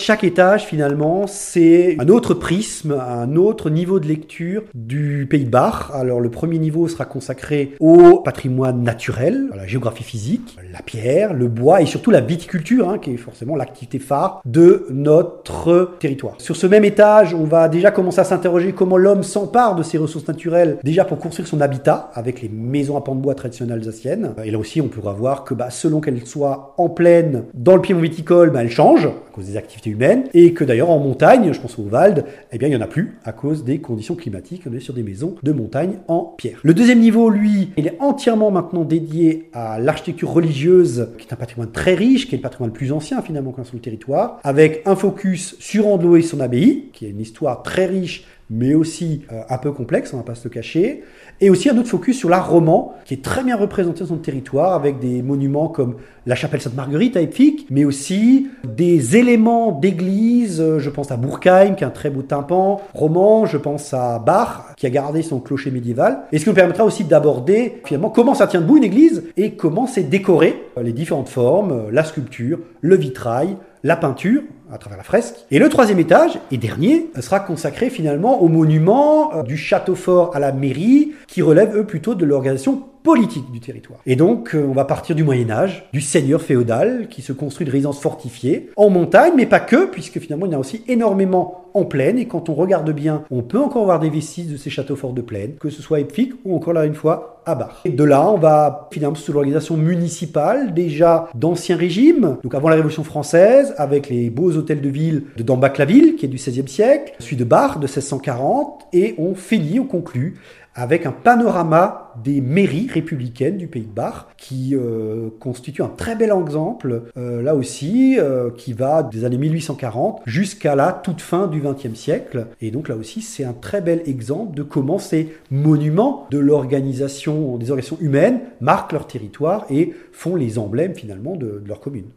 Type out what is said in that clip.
chaque étage, finalement, c'est un autre prisme, un autre niveau de lecture du Pays de Bar. Alors, le premier niveau sera consacré au patrimoine naturel, à la géographie physique, la pierre, le bois et surtout la viticulture, hein, qui est forcément l'activité phare de notre territoire. Sur ce même étage, on va déjà commencer à s'interroger comment l'homme s'empare de ces ressources naturelles, déjà pour construire son habitat, avec les maisons à pans de bois traditionnelles alsaciennes. Et là aussi, on pourra voir que bah, selon qu'elles soient en plaine, dans le piémont viticole, bah, elles changent à cause des activités et que d'ailleurs en montagne, je pense au Wald, eh bien il n'y en a plus à cause des conditions climatiques. On est sur des maisons de montagne en pierre. Le deuxième niveau, lui, il est entièrement maintenant dédié à l'architecture religieuse, qui est un patrimoine très riche, qui est le patrimoine le plus ancien finalement qu'on a sur le territoire, avec un focus sur Andelot et son abbaye, qui est une histoire très riche mais aussi euh, un peu complexe, on va pas se le cacher, et aussi un autre focus sur l'art roman, qui est très bien représenté sur son territoire, avec des monuments comme la chapelle Sainte-Marguerite à Epfic, mais aussi des éléments d'église, euh, je pense à Bourkheim, qui a un très beau tympan roman, je pense à Bach, qui a gardé son clocher médiéval, et ce qui nous permettra aussi d'aborder finalement comment ça tient debout une église, et comment c'est décoré, euh, les différentes formes, la sculpture, le vitrail, la peinture, à travers la fresque. Et le troisième étage, et dernier, sera consacré finalement aux monuments euh, du château fort à la mairie, qui relèvent eux plutôt de l'organisation politique du territoire. Et donc, euh, on va partir du Moyen Âge, du seigneur féodal qui se construit de résidences fortifiées en montagne, mais pas que, puisque finalement il y en a aussi énormément en plaine. Et quand on regarde bien, on peut encore voir des vestiges de ces châteaux forts de plaine, que ce soit à ou encore là une fois à Bar. Et de là, on va finalement sur l'organisation municipale déjà d'ancien régime, donc avant la Révolution française, avec les beaux hôtels de ville de Dambach-la-Ville, qui est du XVIe siècle, celui de Bar de 1640, et on finit, on conclut avec un panorama des mairies républicaines du Pays de Bar, qui euh, constitue un très bel exemple, euh, là aussi, euh, qui va des années 1840 jusqu'à la toute fin du XXe siècle. Et donc là aussi, c'est un très bel exemple de comment ces monuments de l'organisation, des organisations humaines marquent leur territoire et font les emblèmes finalement de leur commune.